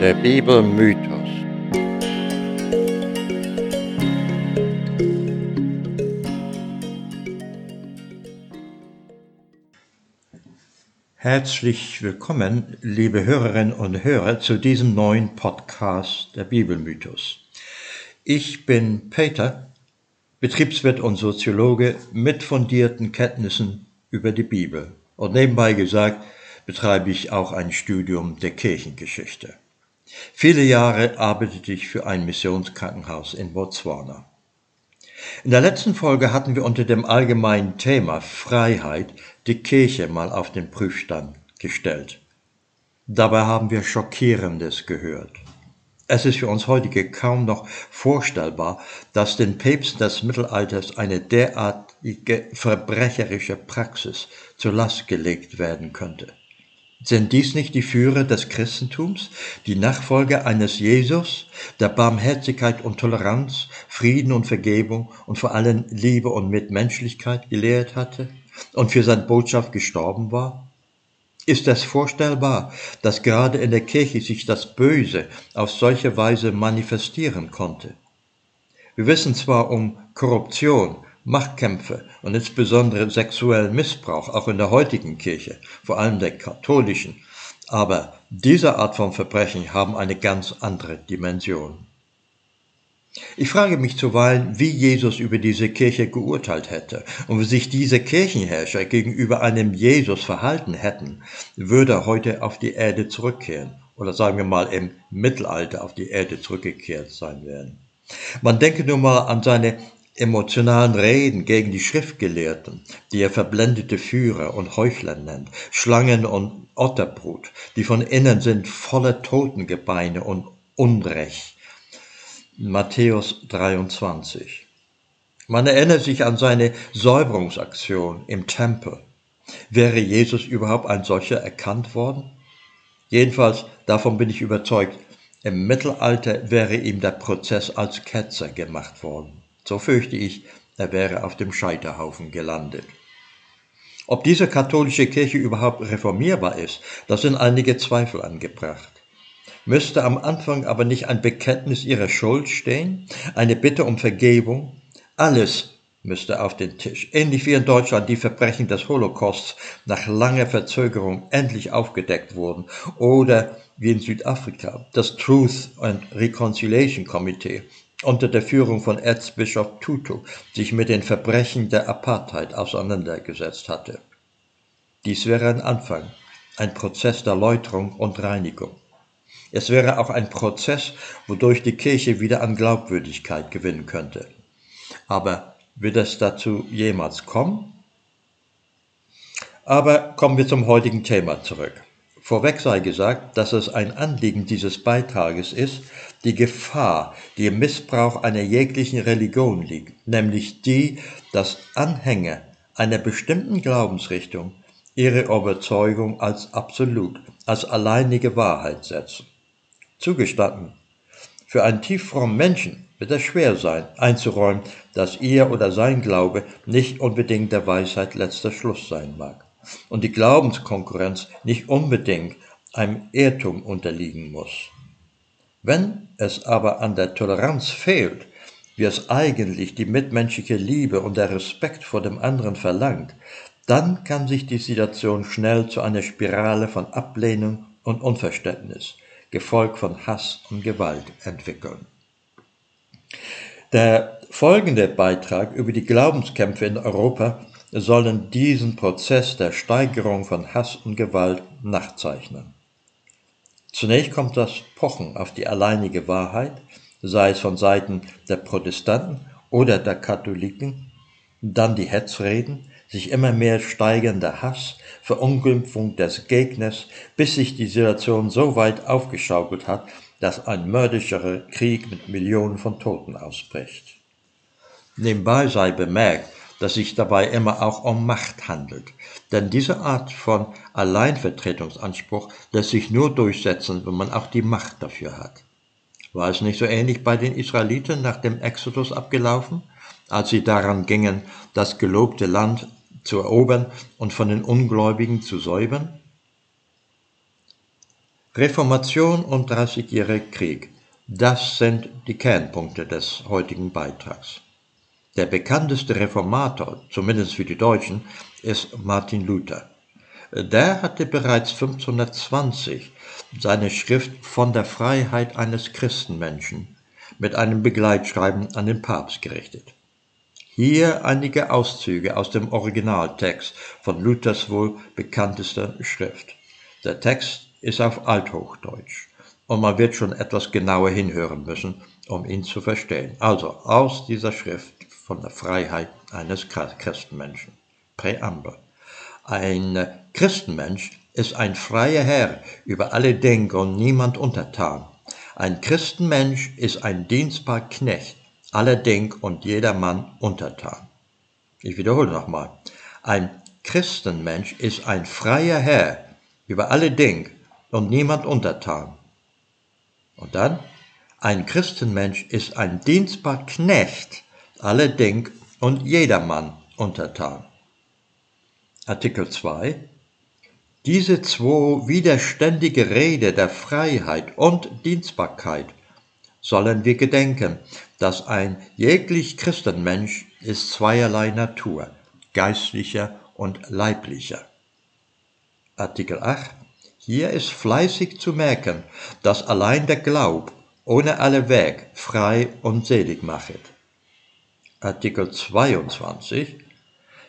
Der Bibelmythos. Herzlich willkommen, liebe Hörerinnen und Hörer, zu diesem neuen Podcast der Bibelmythos. Ich bin Peter, Betriebswirt und Soziologe mit fundierten Kenntnissen über die Bibel. Und nebenbei gesagt, betreibe ich auch ein Studium der Kirchengeschichte. Viele Jahre arbeitete ich für ein Missionskrankenhaus in Botswana. In der letzten Folge hatten wir unter dem allgemeinen Thema Freiheit die Kirche mal auf den Prüfstand gestellt. Dabei haben wir Schockierendes gehört. Es ist für uns heutige kaum noch vorstellbar, dass den Päpsten des Mittelalters eine derartige verbrecherische Praxis zur Last gelegt werden könnte. Sind dies nicht die Führer des Christentums, die Nachfolger eines Jesus, der Barmherzigkeit und Toleranz, Frieden und Vergebung und vor allem Liebe und Mitmenschlichkeit gelehrt hatte und für seine Botschaft gestorben war? Ist es vorstellbar, dass gerade in der Kirche sich das Böse auf solche Weise manifestieren konnte? Wir wissen zwar um Korruption, Machtkämpfe und insbesondere sexuellen Missbrauch auch in der heutigen Kirche, vor allem der katholischen. Aber diese Art von Verbrechen haben eine ganz andere Dimension. Ich frage mich zuweilen, wie Jesus über diese Kirche geurteilt hätte und wie sich diese Kirchenherrscher gegenüber einem Jesus verhalten hätten, würde er heute auf die Erde zurückkehren oder sagen wir mal im Mittelalter auf die Erde zurückgekehrt sein werden. Man denke nur mal an seine emotionalen Reden gegen die Schriftgelehrten, die er verblendete Führer und Heuchler nennt, Schlangen und Otterbrut, die von innen sind voller Totengebeine und Unrecht. Matthäus 23. Man erinnert sich an seine Säuberungsaktion im Tempel. Wäre Jesus überhaupt ein solcher erkannt worden? Jedenfalls, davon bin ich überzeugt, im Mittelalter wäre ihm der Prozess als Ketzer gemacht worden. So fürchte ich, er wäre auf dem Scheiterhaufen gelandet. Ob diese katholische Kirche überhaupt reformierbar ist, da sind einige Zweifel angebracht. Müsste am Anfang aber nicht ein Bekenntnis ihrer Schuld stehen, eine Bitte um Vergebung? Alles müsste auf den Tisch. Ähnlich wie in Deutschland die Verbrechen des Holocausts nach langer Verzögerung endlich aufgedeckt wurden. Oder wie in Südafrika das Truth and Reconciliation Committee unter der Führung von Erzbischof Tutu sich mit den Verbrechen der Apartheid auseinandergesetzt hatte. Dies wäre ein Anfang, ein Prozess der Läuterung und Reinigung. Es wäre auch ein Prozess, wodurch die Kirche wieder an Glaubwürdigkeit gewinnen könnte. Aber wird es dazu jemals kommen? Aber kommen wir zum heutigen Thema zurück. Vorweg sei gesagt, dass es ein Anliegen dieses Beitrages ist, die Gefahr, die im Missbrauch einer jeglichen Religion liegt, nämlich die, dass Anhänger einer bestimmten Glaubensrichtung ihre Überzeugung als absolut, als alleinige Wahrheit setzen. Zugestanden, für einen tieffrommen Menschen wird es schwer sein, einzuräumen, dass ihr oder sein Glaube nicht unbedingt der Weisheit letzter Schluss sein mag und die Glaubenskonkurrenz nicht unbedingt einem Irrtum unterliegen muss. Wenn es aber an der Toleranz fehlt, wie es eigentlich die mitmenschliche Liebe und der Respekt vor dem anderen verlangt, dann kann sich die Situation schnell zu einer Spirale von Ablehnung und Unverständnis, gefolgt von Hass und Gewalt entwickeln. Der folgende Beitrag über die Glaubenskämpfe in Europa sollen diesen Prozess der Steigerung von Hass und Gewalt nachzeichnen. Zunächst kommt das Pochen auf die alleinige Wahrheit, sei es von Seiten der Protestanten oder der Katholiken, dann die Hetzreden, sich immer mehr steigender Hass, Verunglimpfung des Gegners, bis sich die Situation so weit aufgeschaukelt hat, dass ein mördischerer Krieg mit Millionen von Toten ausbricht. Nebenbei sei bemerkt, dass sich dabei immer auch um Macht handelt. Denn diese Art von Alleinvertretungsanspruch lässt sich nur durchsetzen, wenn man auch die Macht dafür hat. War es nicht so ähnlich bei den Israeliten nach dem Exodus abgelaufen, als sie daran gingen, das gelobte Land zu erobern und von den Ungläubigen zu säubern? Reformation und Dreißigjähriger Krieg, das sind die Kernpunkte des heutigen Beitrags. Der bekannteste Reformator, zumindest für die Deutschen, ist Martin Luther. Der hatte bereits 1520 seine Schrift von der Freiheit eines Christenmenschen mit einem Begleitschreiben an den Papst gerichtet. Hier einige Auszüge aus dem Originaltext von Luthers wohl bekanntester Schrift. Der Text ist auf Althochdeutsch und man wird schon etwas genauer hinhören müssen, um ihn zu verstehen. Also aus dieser Schrift von der Freiheit eines Christenmenschen. Präambel. Ein Christenmensch ist ein freier Herr über alle Denker und niemand untertan. Ein Christenmensch ist ein dienstbar Knecht, aller Denk und jedermann untertan. Ich wiederhole nochmal. Ein Christenmensch ist ein freier Herr über alle Denk und niemand untertan. Und dann, ein Christenmensch ist ein dienstbar Knecht, alle Denk und jedermann untertan. Artikel 2 Diese zwei widerständige Rede der Freiheit und Dienstbarkeit sollen wir gedenken, dass ein jeglich Christenmensch ist zweierlei Natur, geistlicher und leiblicher. Artikel 8 Hier ist fleißig zu merken, dass allein der Glaub ohne alle Weg frei und selig machet. Artikel 22.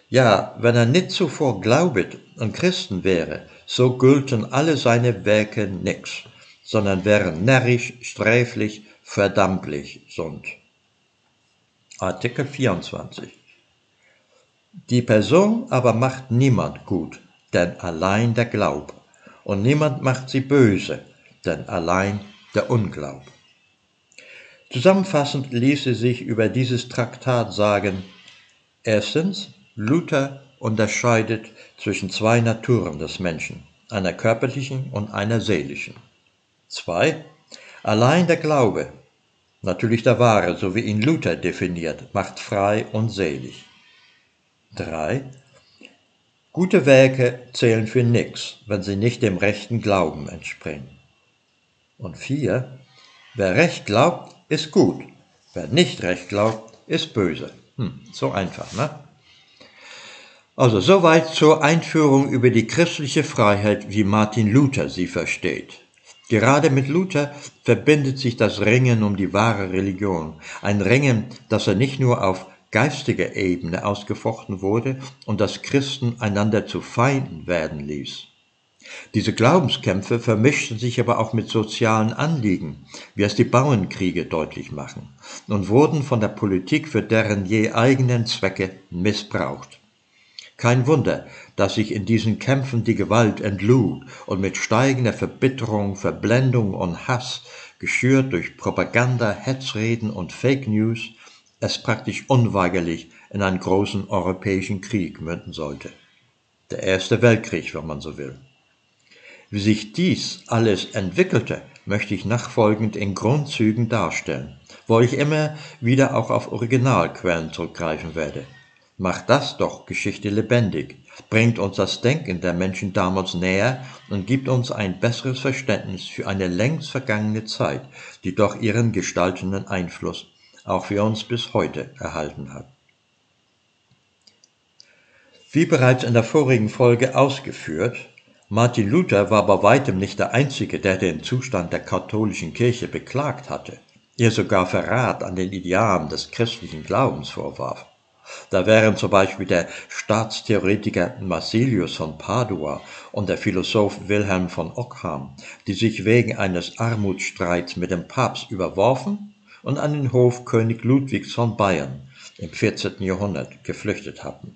Ja, wenn er nicht zuvor glaubet und Christen wäre, so gülten alle seine Werke nix, sondern wären närrisch, sträflich, verdammlich sind. Artikel 24. Die Person aber macht niemand gut, denn allein der Glaub, und niemand macht sie böse, denn allein der Unglaub. Zusammenfassend ließe sich über dieses Traktat sagen, erstens, Luther unterscheidet zwischen zwei Naturen des Menschen, einer körperlichen und einer seelischen. Zwei, allein der Glaube, natürlich der wahre, so wie ihn Luther definiert, macht frei und selig. Drei, gute Werke zählen für nichts, wenn sie nicht dem rechten Glauben entspringen. Und vier, wer recht glaubt, ist gut. Wer nicht recht glaubt, ist böse. Hm, so einfach, ne? Also soweit zur Einführung über die christliche Freiheit, wie Martin Luther sie versteht. Gerade mit Luther verbindet sich das Ringen um die wahre Religion, ein Ringen, das er nicht nur auf geistiger Ebene ausgefochten wurde und das Christen einander zu Feinden werden ließ. Diese Glaubenskämpfe vermischten sich aber auch mit sozialen Anliegen, wie es die Bauernkriege deutlich machen, und wurden von der Politik für deren je eigenen Zwecke missbraucht. Kein Wunder, dass sich in diesen Kämpfen die Gewalt entlud und mit steigender Verbitterung, Verblendung und Hass, geschürt durch Propaganda, Hetzreden und Fake News, es praktisch unweigerlich in einen großen europäischen Krieg münden sollte. Der Erste Weltkrieg, wenn man so will. Wie sich dies alles entwickelte, möchte ich nachfolgend in Grundzügen darstellen, wo ich immer wieder auch auf Originalquellen zurückgreifen werde. Macht das doch Geschichte lebendig, bringt uns das Denken der Menschen damals näher und gibt uns ein besseres Verständnis für eine längst vergangene Zeit, die doch ihren gestaltenden Einfluss auch für uns bis heute erhalten hat. Wie bereits in der vorigen Folge ausgeführt, Martin Luther war bei weitem nicht der Einzige, der den Zustand der katholischen Kirche beklagt hatte, ihr sogar Verrat an den Idealen des christlichen Glaubens vorwarf. Da wären zum Beispiel der Staatstheoretiker Marsilius von Padua und der Philosoph Wilhelm von Ockham, die sich wegen eines Armutsstreits mit dem Papst überworfen und an den Hof König Ludwigs von Bayern im 14. Jahrhundert geflüchtet hatten.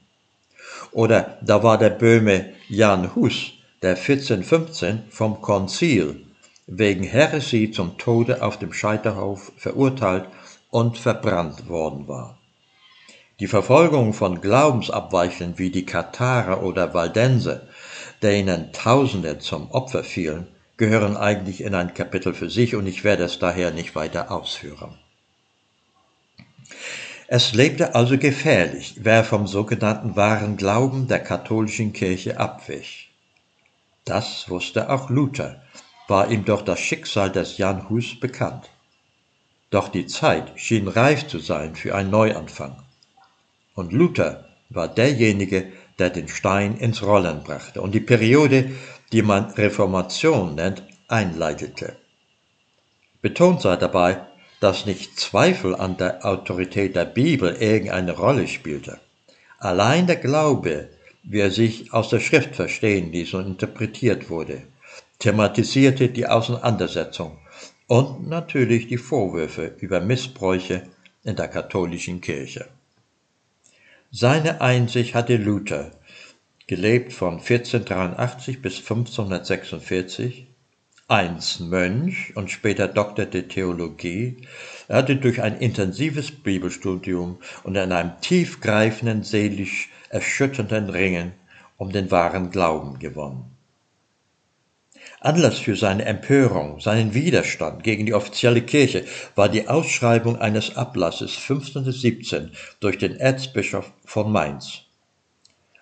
Oder da war der Böhme Jan Hus, der 1415 vom Konzil wegen Häresie zum Tode auf dem Scheiterhof verurteilt und verbrannt worden war. Die Verfolgung von Glaubensabweichern wie die Katharer oder Waldense, denen Tausende zum Opfer fielen, gehören eigentlich in ein Kapitel für sich und ich werde es daher nicht weiter ausführen. Es lebte also gefährlich, wer vom sogenannten wahren Glauben der katholischen Kirche abwich. Das wusste auch Luther, war ihm doch das Schicksal des Jan Hus bekannt. Doch die Zeit schien reif zu sein für einen Neuanfang. Und Luther war derjenige, der den Stein ins Rollen brachte und die Periode, die man Reformation nennt, einleitete. Betont sei dabei, dass nicht Zweifel an der Autorität der Bibel irgendeine Rolle spielte. Allein der Glaube, wie er sich aus der Schrift verstehen ließ und interpretiert wurde, thematisierte die Auseinandersetzung und natürlich die Vorwürfe über Missbräuche in der katholischen Kirche. Seine Einsicht hatte Luther, gelebt von 1483 bis 1546, einst Mönch und später Doktor der Theologie. Er hatte durch ein intensives Bibelstudium und in einem tiefgreifenden, seelisch erschütternden Ringen um den wahren Glauben gewonnen. Anlass für seine Empörung, seinen Widerstand gegen die offizielle Kirche war die Ausschreibung eines Ablasses 1517 durch den Erzbischof von Mainz.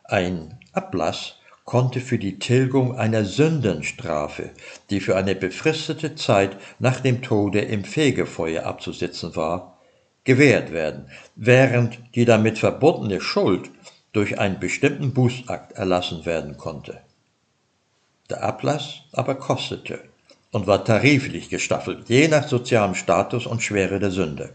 Ein Ablass konnte für die Tilgung einer Sündenstrafe, die für eine befristete Zeit nach dem Tode im Fegefeuer abzusitzen war, gewährt werden, während die damit verbundene Schuld durch einen bestimmten Bußakt erlassen werden konnte. Der Ablass aber kostete und war tariflich gestaffelt, je nach sozialem Status und Schwere der Sünde.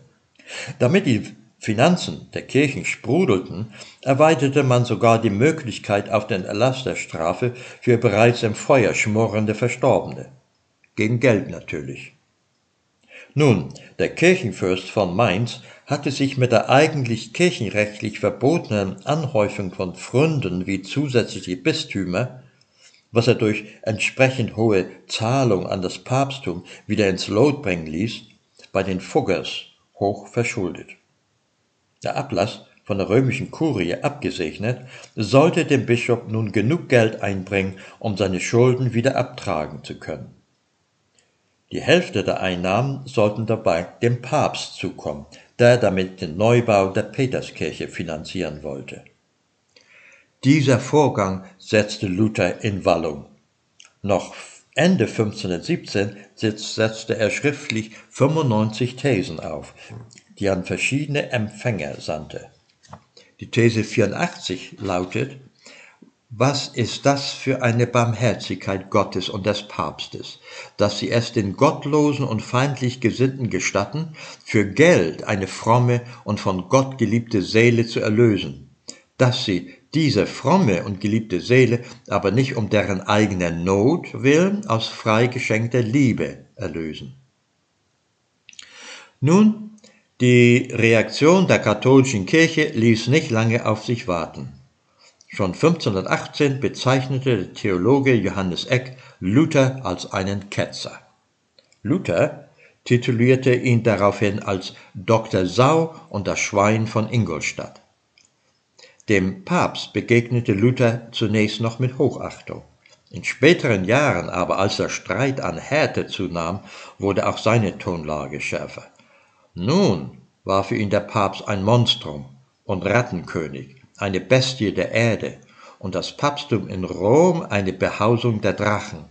Damit die Finanzen der Kirchen sprudelten, erweiterte man sogar die Möglichkeit auf den Erlass der Strafe für bereits im Feuer schmorrende Verstorbene. Gegen Geld natürlich. Nun, der Kirchenfürst von Mainz hatte sich mit der eigentlich kirchenrechtlich verbotenen Anhäufung von Pfründen wie zusätzliche Bistümer was er durch entsprechend hohe Zahlung an das Papsttum wieder ins Lot bringen ließ, bei den Fuggers hoch verschuldet. Der Ablass von der römischen Kurie abgesegnet, sollte dem Bischof nun genug Geld einbringen, um seine Schulden wieder abtragen zu können. Die Hälfte der Einnahmen sollten dabei dem Papst zukommen, der damit den Neubau der Peterskirche finanzieren wollte. Dieser Vorgang setzte Luther in Wallung. Noch Ende 1517 setzte er schriftlich 95 Thesen auf, die an verschiedene Empfänger sandte. Die These 84 lautet, was ist das für eine Barmherzigkeit Gottes und des Papstes, dass sie es den gottlosen und feindlich Gesinnten gestatten, für Geld eine fromme und von Gott geliebte Seele zu erlösen, dass sie diese fromme und geliebte Seele aber nicht um deren eigener Not willen aus frei geschenkter Liebe erlösen. Nun, die Reaktion der katholischen Kirche ließ nicht lange auf sich warten. Schon 1518 bezeichnete der Theologe Johannes Eck Luther als einen Ketzer. Luther titulierte ihn daraufhin als Dr. Sau und das Schwein von Ingolstadt. Dem Papst begegnete Luther zunächst noch mit Hochachtung. In späteren Jahren aber, als der Streit an Härte zunahm, wurde auch seine Tonlage schärfer. Nun war für ihn der Papst ein Monstrum und Rattenkönig, eine Bestie der Erde und das Papsttum in Rom eine Behausung der Drachen.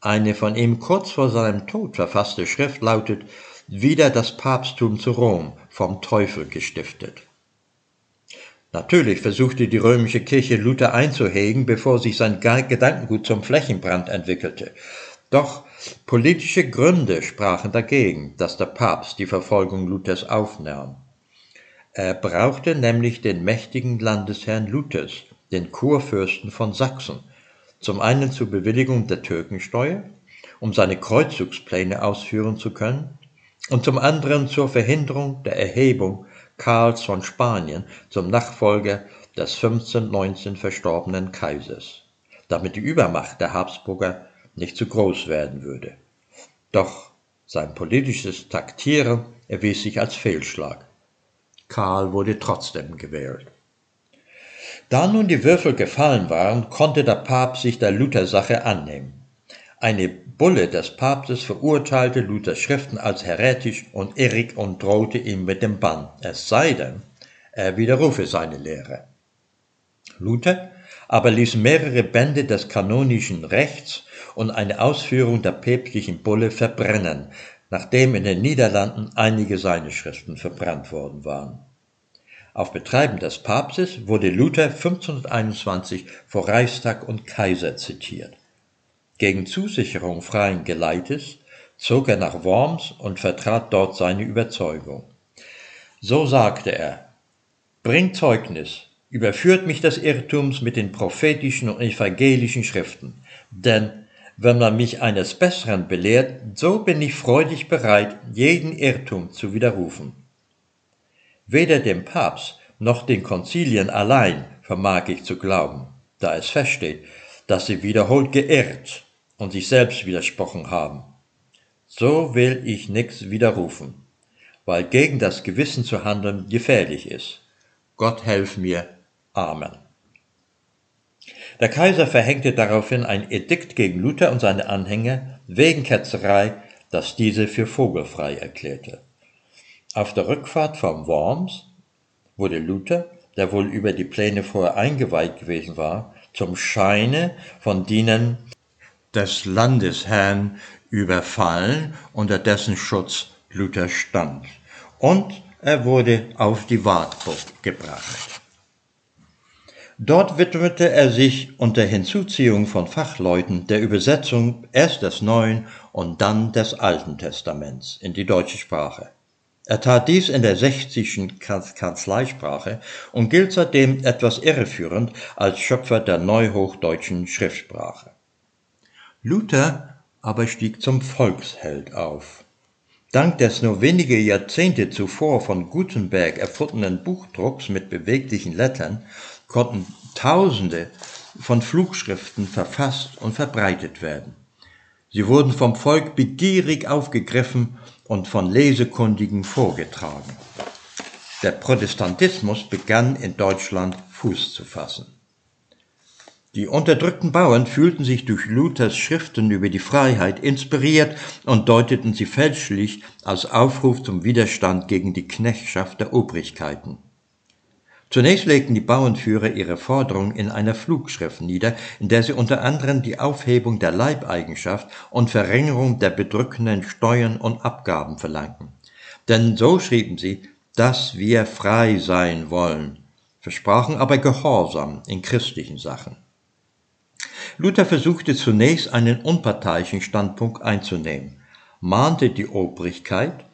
Eine von ihm kurz vor seinem Tod verfasste Schrift lautet Wieder das Papsttum zu Rom, vom Teufel gestiftet. Natürlich versuchte die römische Kirche Luther einzuhegen, bevor sich sein Gedankengut zum Flächenbrand entwickelte. Doch politische Gründe sprachen dagegen, dass der Papst die Verfolgung Luthers aufnahm. Er brauchte nämlich den mächtigen Landesherrn Luthers, den Kurfürsten von Sachsen, zum einen zur Bewilligung der Türkensteuer, um seine Kreuzzugspläne ausführen zu können, und zum anderen zur Verhinderung der Erhebung Karls von Spanien zum Nachfolger des 1519 verstorbenen Kaisers, damit die Übermacht der Habsburger nicht zu groß werden würde. Doch sein politisches Taktieren erwies sich als Fehlschlag. Karl wurde trotzdem gewählt. Da nun die Würfel gefallen waren, konnte der Papst sich der Luthersache annehmen. Eine Bulle des Papstes verurteilte Luthers Schriften als heretisch und irrig und drohte ihm mit dem Bann, es sei denn, er widerrufe seine Lehre. Luther aber ließ mehrere Bände des kanonischen Rechts und eine Ausführung der päpstlichen Bulle verbrennen, nachdem in den Niederlanden einige seiner Schriften verbrannt worden waren. Auf Betreiben des Papstes wurde Luther 1521 vor Reichstag und Kaiser zitiert. Gegen Zusicherung freien Geleites zog er nach Worms und vertrat dort seine Überzeugung. So sagte er, Bringt Zeugnis, überführt mich des Irrtums mit den prophetischen und evangelischen Schriften, denn wenn man mich eines Besseren belehrt, so bin ich freudig bereit, jeden Irrtum zu widerrufen. Weder dem Papst noch den Konzilien allein vermag ich zu glauben, da es feststeht, dass sie wiederholt geirrt und sich selbst widersprochen haben. So will ich nichts widerrufen, weil gegen das Gewissen zu handeln gefährlich ist. Gott helf mir. Amen. Der Kaiser verhängte daraufhin ein Edikt gegen Luther und seine Anhänger wegen Ketzerei, das diese für vogelfrei erklärte. Auf der Rückfahrt vom Worms wurde Luther, der wohl über die Pläne vorher eingeweiht gewesen war, zum Scheine von Dienern des Landesherrn überfallen, unter dessen Schutz Luther stand. Und er wurde auf die Wartburg gebracht. Dort widmete er sich unter Hinzuziehung von Fachleuten der Übersetzung erst des Neuen und dann des Alten Testaments in die deutsche Sprache. Er tat dies in der sächsischen Kanzleisprache und gilt seitdem etwas irreführend als Schöpfer der neuhochdeutschen Schriftsprache. Luther aber stieg zum Volksheld auf. Dank des nur wenige Jahrzehnte zuvor von Gutenberg erfundenen Buchdrucks mit beweglichen Lettern konnten Tausende von Flugschriften verfasst und verbreitet werden. Sie wurden vom Volk begierig aufgegriffen und von Lesekundigen vorgetragen. Der Protestantismus begann in Deutschland Fuß zu fassen. Die unterdrückten Bauern fühlten sich durch Luthers Schriften über die Freiheit inspiriert und deuteten sie fälschlich als Aufruf zum Widerstand gegen die Knechtschaft der Obrigkeiten. Zunächst legten die Bauernführer ihre Forderung in einer Flugschrift nieder, in der sie unter anderem die Aufhebung der Leibeigenschaft und Verringerung der bedrückenden Steuern und Abgaben verlangten. Denn so schrieben sie, dass wir frei sein wollen, versprachen aber Gehorsam in christlichen Sachen. Luther versuchte zunächst einen unparteiischen Standpunkt einzunehmen, mahnte die Obrigkeit,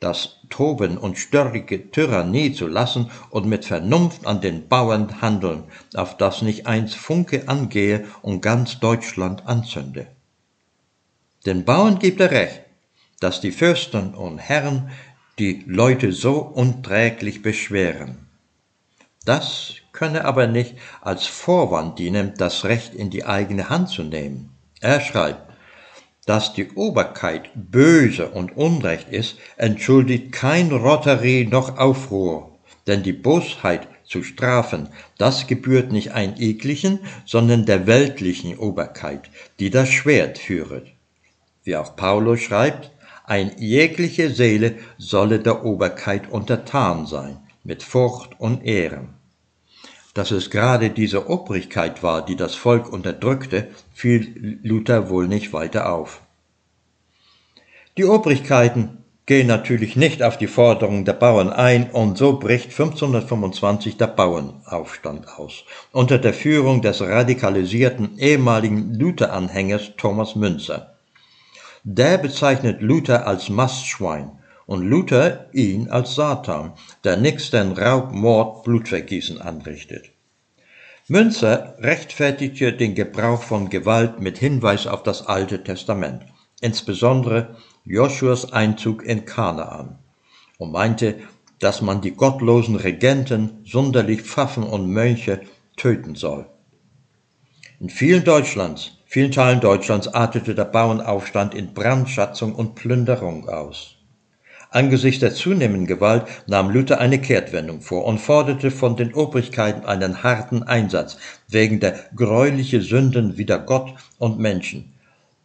das Toben und störrige Tyrannie zu lassen und mit Vernunft an den Bauern handeln, auf das nicht eins Funke angehe und ganz Deutschland anzünde. Den Bauern gibt er recht, dass die Fürsten und Herren die Leute so unträglich beschweren. Das könne aber nicht als Vorwand dienen, das Recht in die eigene Hand zu nehmen. Er schreibt, dass die Oberkeit böse und Unrecht ist, entschuldigt kein Rotterie noch Aufruhr, denn die Bosheit zu strafen, das gebührt nicht ein eklichen, sondern der weltlichen Oberkeit, die das Schwert führet. Wie auch Paulus schreibt, ein jegliche Seele solle der Oberkeit untertan sein, mit Furcht und Ehren. Dass es gerade diese Obrigkeit war, die das Volk unterdrückte, fiel Luther wohl nicht weiter auf. Die Obrigkeiten gehen natürlich nicht auf die Forderungen der Bauern ein und so bricht 1525 der Bauernaufstand aus, unter der Führung des radikalisierten ehemaligen Luther-Anhängers Thomas Münzer. Der bezeichnet Luther als Mastschwein und Luther ihn als Satan, der denn Raub, Mord, Blutvergießen anrichtet. Münzer rechtfertigte den Gebrauch von Gewalt mit Hinweis auf das Alte Testament, insbesondere Joshuas Einzug in Kanaan, und meinte, dass man die gottlosen Regenten, sonderlich Pfaffen und Mönche, töten soll. In vielen Deutschlands, vielen Teilen Deutschlands artete der Bauernaufstand in Brandschatzung und Plünderung aus. Angesichts der zunehmenden Gewalt nahm Luther eine Kehrtwendung vor und forderte von den Obrigkeiten einen harten Einsatz wegen der greuliche Sünden wider Gott und Menschen.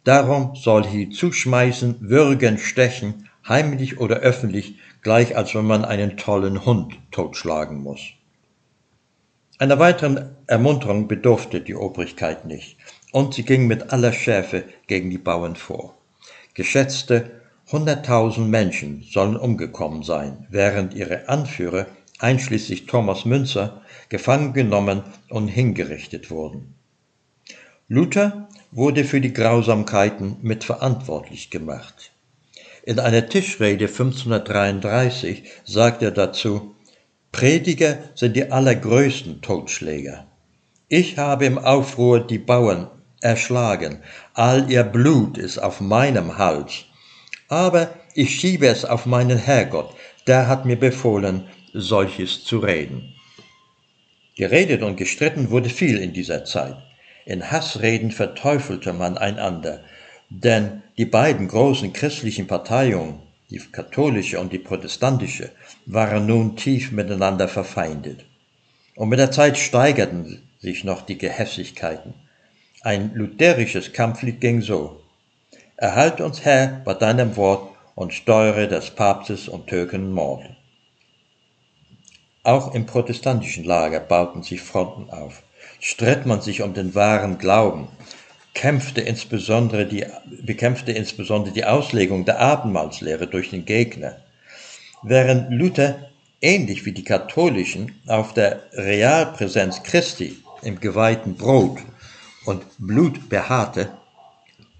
Darum soll hier zuschmeißen, würgen, stechen, heimlich oder öffentlich, gleich als wenn man einen tollen Hund totschlagen muss. Einer weiteren Ermunterung bedurfte die Obrigkeit nicht, und sie ging mit aller Schärfe gegen die Bauern vor. Geschätzte 100.000 Menschen sollen umgekommen sein, während ihre Anführer, einschließlich Thomas Münzer, gefangen genommen und hingerichtet wurden. Luther wurde für die Grausamkeiten mitverantwortlich gemacht. In einer Tischrede 1533 sagt er dazu, Prediger sind die allergrößten Totschläger. Ich habe im Aufruhr die Bauern erschlagen, all ihr Blut ist auf meinem Hals. Aber ich schiebe es auf meinen Herrgott, der hat mir befohlen, solches zu reden. Geredet und gestritten wurde viel in dieser Zeit. In Hassreden verteufelte man einander, denn die beiden großen christlichen Parteien, die katholische und die protestantische, waren nun tief miteinander verfeindet. Und mit der Zeit steigerten sich noch die Gehässigkeiten. Ein lutherisches Kampflied ging so. Erhalt uns, Herr, bei deinem Wort und steuere des Papstes und Türken Mord. Auch im protestantischen Lager bauten sich Fronten auf. Stritt man sich um den wahren Glauben, kämpfte insbesondere die, bekämpfte insbesondere die Auslegung der Abendmahlslehre durch den Gegner. Während Luther ähnlich wie die Katholischen auf der Realpräsenz Christi im geweihten Brot und Blut beharrte,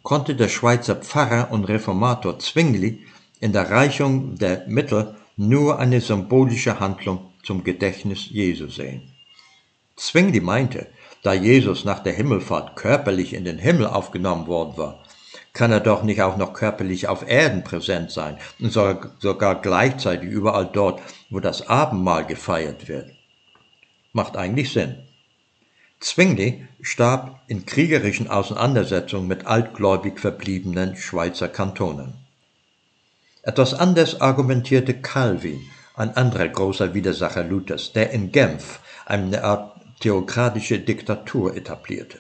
konnte der Schweizer Pfarrer und Reformator Zwingli in der Reichung der Mittel nur eine symbolische Handlung zum Gedächtnis Jesu sehen. Zwingli meinte, da Jesus nach der Himmelfahrt körperlich in den Himmel aufgenommen worden war, kann er doch nicht auch noch körperlich auf Erden präsent sein und sogar gleichzeitig überall dort, wo das Abendmahl gefeiert wird. Macht eigentlich Sinn. Zwingli starb in kriegerischen Auseinandersetzungen mit altgläubig verbliebenen Schweizer Kantonen. Etwas anders argumentierte Calvin, ein anderer großer Widersacher Luthers, der in Genf eine Art theokratische Diktatur etablierte.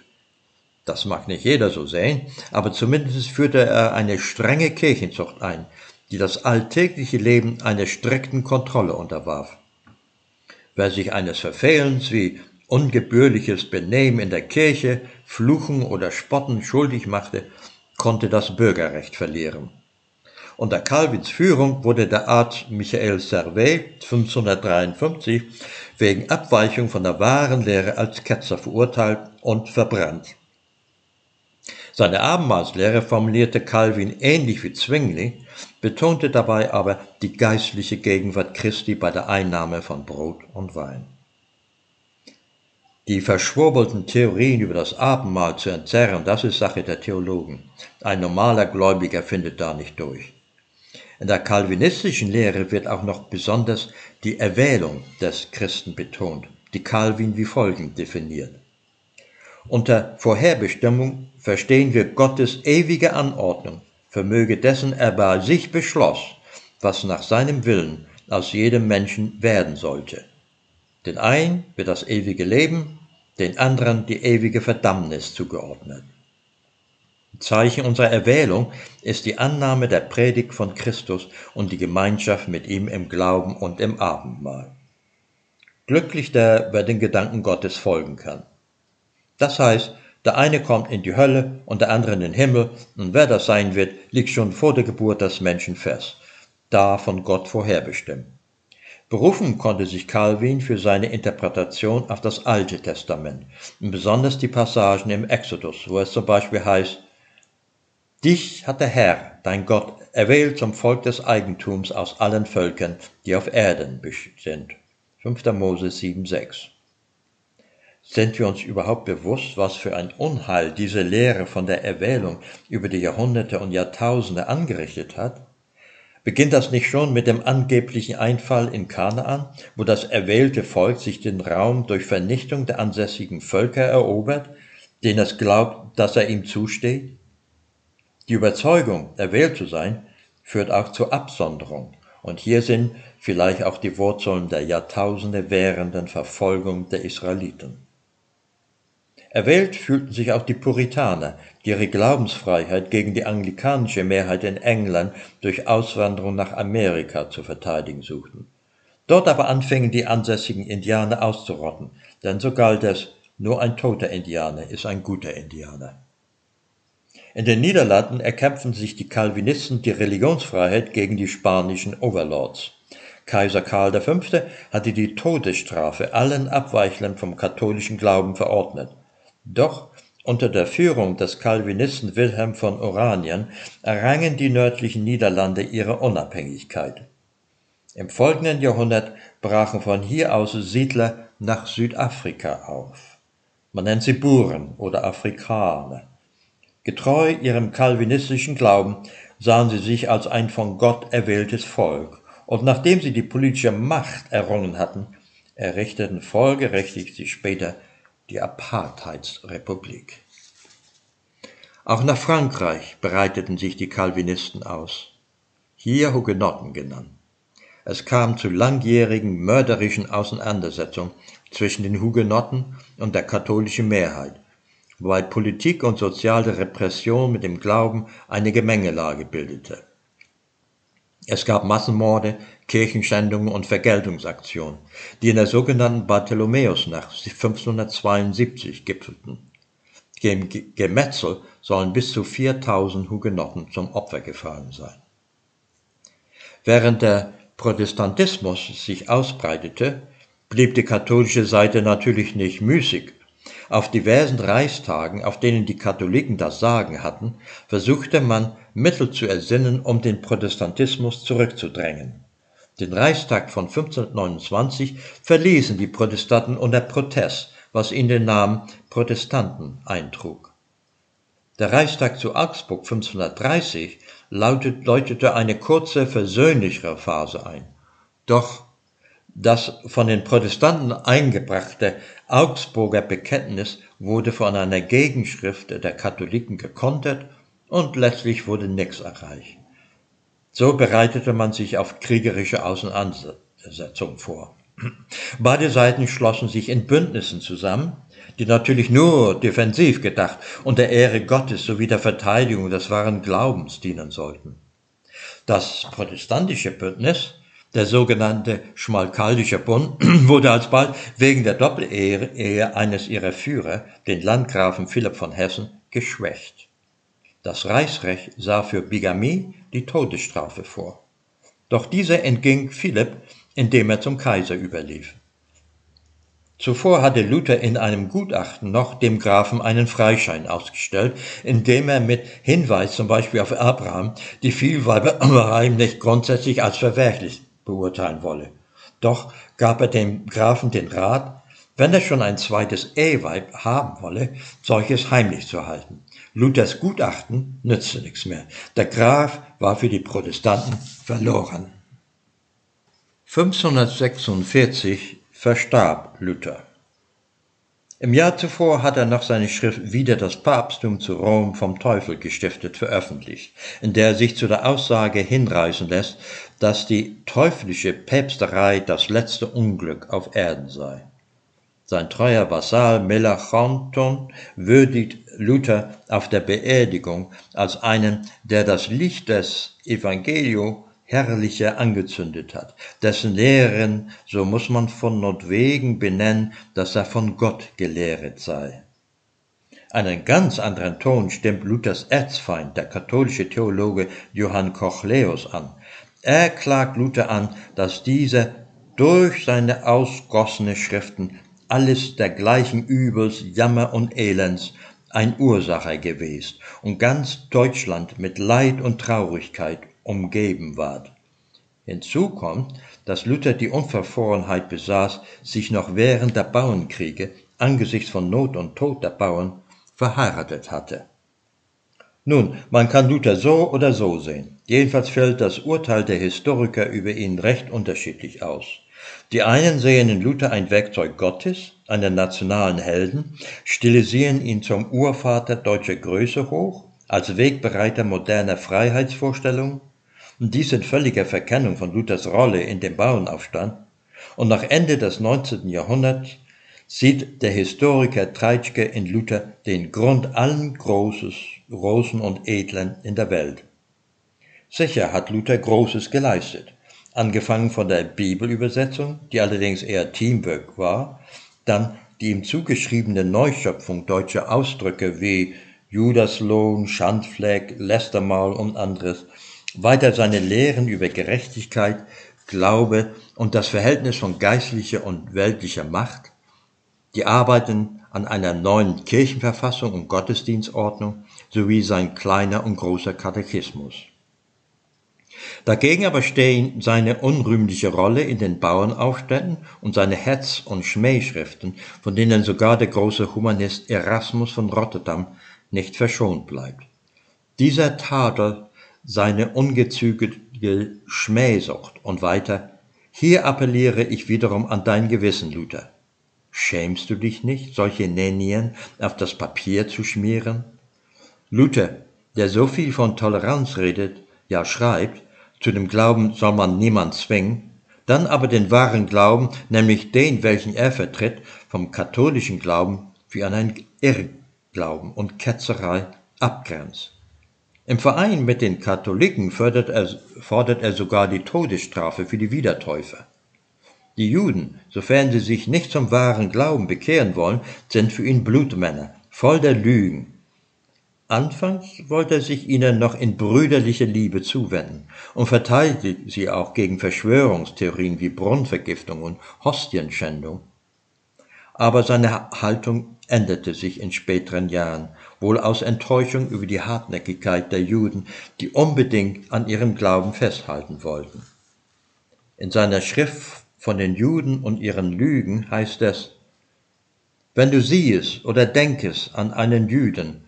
Das mag nicht jeder so sehen, aber zumindest führte er eine strenge Kirchenzucht ein, die das alltägliche Leben einer strikten Kontrolle unterwarf. Wer sich eines Verfehlens wie ungebührliches Benehmen in der Kirche, Fluchen oder Spotten schuldig machte, konnte das Bürgerrecht verlieren. Unter Calvins Führung wurde der Arzt Michael Servet 1553 wegen Abweichung von der wahren Lehre als Ketzer verurteilt und verbrannt. Seine Abendmahlslehre formulierte Calvin ähnlich wie Zwingli, betonte dabei aber die geistliche Gegenwart Christi bei der Einnahme von Brot und Wein. Die verschwurbelten Theorien über das Abendmahl zu entzerren, das ist Sache der Theologen. Ein normaler Gläubiger findet da nicht durch. In der calvinistischen Lehre wird auch noch besonders die Erwählung des Christen betont, die Calvin wie folgend definiert. Unter Vorherbestimmung verstehen wir Gottes ewige Anordnung, vermöge dessen er bei sich beschloss, was nach seinem Willen aus jedem Menschen werden sollte. Den einen wird das ewige Leben, den anderen die ewige Verdammnis zugeordnet. Zeichen unserer Erwählung ist die Annahme der Predigt von Christus und die Gemeinschaft mit ihm im Glauben und im Abendmahl. Glücklich der, wer den Gedanken Gottes folgen kann. Das heißt, der eine kommt in die Hölle und der andere in den Himmel, und wer das sein wird, liegt schon vor der Geburt des Menschen fest, da von Gott vorherbestimmt. Berufen konnte sich Calvin für seine Interpretation auf das Alte Testament, besonders die Passagen im Exodus, wo es zum Beispiel heißt, Dich hat der Herr, dein Gott, erwählt zum Volk des Eigentums aus allen Völkern, die auf Erden sind. 5. Mose 7,6 Sind wir uns überhaupt bewusst, was für ein Unheil diese Lehre von der Erwählung über die Jahrhunderte und Jahrtausende angerichtet hat? Beginnt das nicht schon mit dem angeblichen Einfall in Kanaan, wo das erwählte Volk sich den Raum durch Vernichtung der ansässigen Völker erobert, denen es glaubt, dass er ihm zusteht? Die Überzeugung, erwählt zu sein, führt auch zur Absonderung, und hier sind vielleicht auch die Wurzeln der Jahrtausende währenden Verfolgung der Israeliten. Erwählt fühlten sich auch die Puritaner, die ihre Glaubensfreiheit gegen die anglikanische Mehrheit in England durch Auswanderung nach Amerika zu verteidigen suchten. Dort aber anfingen die ansässigen Indianer auszurotten, denn so galt es, nur ein toter Indianer ist ein guter Indianer. In den Niederlanden erkämpfen sich die Calvinisten die Religionsfreiheit gegen die spanischen Overlords. Kaiser Karl V. hatte die Todesstrafe allen Abweichlern vom katholischen Glauben verordnet. Doch unter der Führung des Calvinisten Wilhelm von Oranien errangen die nördlichen Niederlande ihre Unabhängigkeit. Im folgenden Jahrhundert brachen von hier aus Siedler nach Südafrika auf. Man nennt sie Buren oder Afrikaner. Getreu ihrem calvinistischen Glauben sahen sie sich als ein von Gott erwähltes Volk, und nachdem sie die politische Macht errungen hatten, errichteten folgerichtig sie später die Apartheidsrepublik. Auch nach Frankreich bereiteten sich die Calvinisten aus, hier Hugenotten genannt. Es kam zu langjährigen mörderischen Auseinandersetzungen zwischen den Hugenotten und der katholischen Mehrheit, wobei Politik und soziale Repression mit dem Glauben eine Gemengelage bildete. Es gab Massenmorde, Kirchenschändungen und Vergeltungsaktionen, die in der sogenannten Bartholomäusnacht 1572 gipfelten. Dem Gemetzel sollen bis zu 4000 Hugenotten zum Opfer gefallen sein. Während der Protestantismus sich ausbreitete, blieb die katholische Seite natürlich nicht müßig auf diversen Reichstagen, auf denen die Katholiken das Sagen hatten, versuchte man Mittel zu ersinnen, um den Protestantismus zurückzudrängen. Den Reichstag von 1529 verließen die Protestanten unter Protest, was ihnen den Namen Protestanten eintrug. Der Reichstag zu Augsburg 1530 lautet, läutete eine kurze, versöhnlichere Phase ein. Doch das von den Protestanten eingebrachte Augsburger Bekenntnis wurde von einer Gegenschrift der Katholiken gekontert und letztlich wurde nichts erreicht. So bereitete man sich auf kriegerische Auseinandersetzungen vor. Beide Seiten schlossen sich in Bündnissen zusammen, die natürlich nur defensiv gedacht und der Ehre Gottes sowie der Verteidigung des wahren Glaubens dienen sollten. Das protestantische Bündnis der sogenannte Schmalkaldische Bund wurde alsbald wegen der Doppelehe eines ihrer Führer, den Landgrafen Philipp von Hessen, geschwächt. Das Reichsrecht sah für Bigamie die Todesstrafe vor. Doch dieser entging Philipp, indem er zum Kaiser überlief. Zuvor hatte Luther in einem Gutachten noch dem Grafen einen Freischein ausgestellt, indem er mit Hinweis zum Beispiel auf Abraham die Vielweiberei nicht grundsätzlich als verwerflich beurteilen wolle. Doch gab er dem Grafen den Rat, wenn er schon ein zweites Eheweib haben wolle, solches heimlich zu halten. Luthers Gutachten nützte nichts mehr. Der Graf war für die Protestanten verloren. 1546 verstarb Luther. Im Jahr zuvor hat er noch seine Schrift Wieder das Papsttum zu Rom vom Teufel gestiftet veröffentlicht, in der er sich zu der Aussage hinreißen lässt, dass die teuflische Päpsterei das letzte Unglück auf Erden sei. Sein treuer Vasall Melanchthon würdigt Luther auf der Beerdigung als einen, der das Licht des Evangelio herrlicher angezündet hat, dessen Lehren, so muss man von Notwegen benennen, dass er von Gott gelehret sei. Einen ganz anderen Ton stimmt Luthers Erzfeind, der katholische Theologe Johann Kochleus an. Er klagt Luther an, dass dieser durch seine ausgossene Schriften alles dergleichen Übels, Jammer und Elends ein Ursacher gewesen und ganz Deutschland mit Leid und Traurigkeit umgeben ward. Hinzu kommt, dass Luther die Unverfrorenheit besaß, sich noch während der Bauernkriege angesichts von Not und Tod der Bauern verheiratet hatte. Nun, man kann Luther so oder so sehen. Jedenfalls fällt das Urteil der Historiker über ihn recht unterschiedlich aus. Die einen sehen in Luther ein Werkzeug Gottes, einen nationalen Helden, stilisieren ihn zum Urvater deutscher Größe hoch, als Wegbereiter moderner Freiheitsvorstellungen und dies in völliger Verkennung von Luthers Rolle in dem Bauernaufstand, und nach Ende des 19. Jahrhunderts sieht der Historiker Treitschke in Luther den Grund allen Großes, Großen und Edlen in der Welt. Sicher hat Luther Großes geleistet, angefangen von der Bibelübersetzung, die allerdings eher Teamwork war, dann die ihm zugeschriebene Neuschöpfung deutscher Ausdrücke wie Judaslohn, Schandfleck, Lästermaul und anderes, weiter seine Lehren über Gerechtigkeit, Glaube und das Verhältnis von geistlicher und weltlicher Macht, die Arbeiten an einer neuen Kirchenverfassung und Gottesdienstordnung sowie sein kleiner und großer Katechismus. Dagegen aber stehen seine unrühmliche Rolle in den Bauernaufständen und seine Hetz- und Schmähschriften, von denen sogar der große Humanist Erasmus von Rotterdam nicht verschont bleibt. Dieser Tadel seine ungezügelte Schmähsucht und weiter, hier appelliere ich wiederum an dein Gewissen, Luther. Schämst du dich nicht, solche Nennien auf das Papier zu schmieren? Luther, der so viel von Toleranz redet, ja schreibt, zu dem Glauben soll man niemand zwingen, dann aber den wahren Glauben, nämlich den, welchen er vertritt, vom katholischen Glauben wie an ein Irrglauben und Ketzerei abgrenzt. Im Verein mit den Katholiken er, fordert er sogar die Todesstrafe für die Wiedertäufer. Die Juden, sofern sie sich nicht zum wahren Glauben bekehren wollen, sind für ihn Blutmänner, voll der Lügen, Anfangs wollte er sich ihnen noch in brüderlicher Liebe zuwenden und verteidigte sie auch gegen Verschwörungstheorien wie Brunnenvergiftung und Hostienschändung. Aber seine Haltung änderte sich in späteren Jahren, wohl aus Enttäuschung über die Hartnäckigkeit der Juden, die unbedingt an ihrem Glauben festhalten wollten. In seiner Schrift von den Juden und ihren Lügen heißt es, wenn du siehest oder denkest an einen Jüden,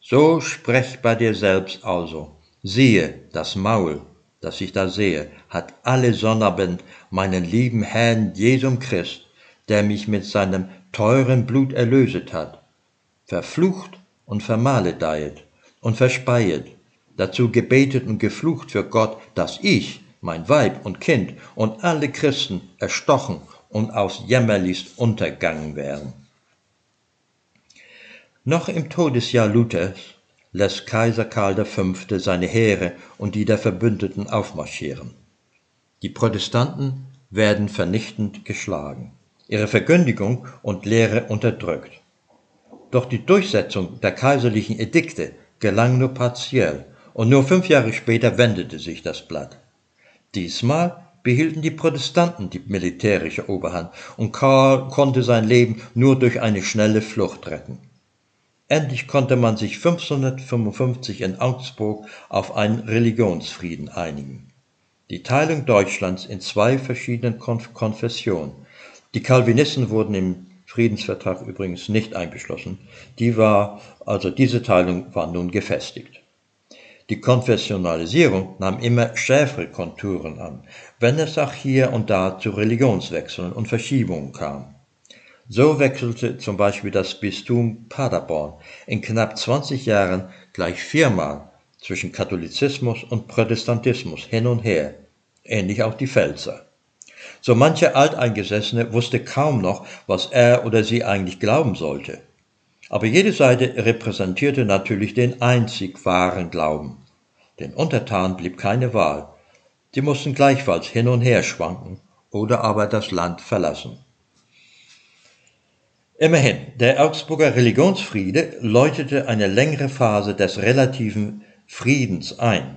so sprech bei dir selbst also. Siehe, das Maul, das ich da sehe, hat alle Sonnabend meinen lieben Herrn Jesum Christ, der mich mit seinem teuren Blut erlöset hat, verflucht und vermaledeiet und verspeiet, dazu gebetet und geflucht für Gott, dass ich, mein Weib und Kind und alle Christen erstochen und aufs jämmerlichst untergangen wären. Noch im Todesjahr Luthers lässt Kaiser Karl V. seine Heere und die der Verbündeten aufmarschieren. Die Protestanten werden vernichtend geschlagen, ihre Verkündigung und Lehre unterdrückt. Doch die Durchsetzung der kaiserlichen Edikte gelang nur partiell und nur fünf Jahre später wendete sich das Blatt. Diesmal behielten die Protestanten die militärische Oberhand und Karl konnte sein Leben nur durch eine schnelle Flucht retten. Endlich konnte man sich 1555 in Augsburg auf einen Religionsfrieden einigen. Die Teilung Deutschlands in zwei verschiedenen Konf Konfessionen. Die Calvinisten wurden im Friedensvertrag übrigens nicht eingeschlossen. Die war, also diese Teilung war nun gefestigt. Die Konfessionalisierung nahm immer schärfere Konturen an, wenn es auch hier und da zu Religionswechseln und Verschiebungen kam. So wechselte zum Beispiel das Bistum Paderborn in knapp 20 Jahren gleich viermal zwischen Katholizismus und Protestantismus hin und her, ähnlich auch die Pfälzer. So mancher Alteingesessene wusste kaum noch, was er oder sie eigentlich glauben sollte. Aber jede Seite repräsentierte natürlich den einzig wahren Glauben. Den Untertanen blieb keine Wahl. Die mussten gleichfalls hin und her schwanken oder aber das Land verlassen. Immerhin, der Augsburger Religionsfriede läutete eine längere Phase des relativen Friedens ein.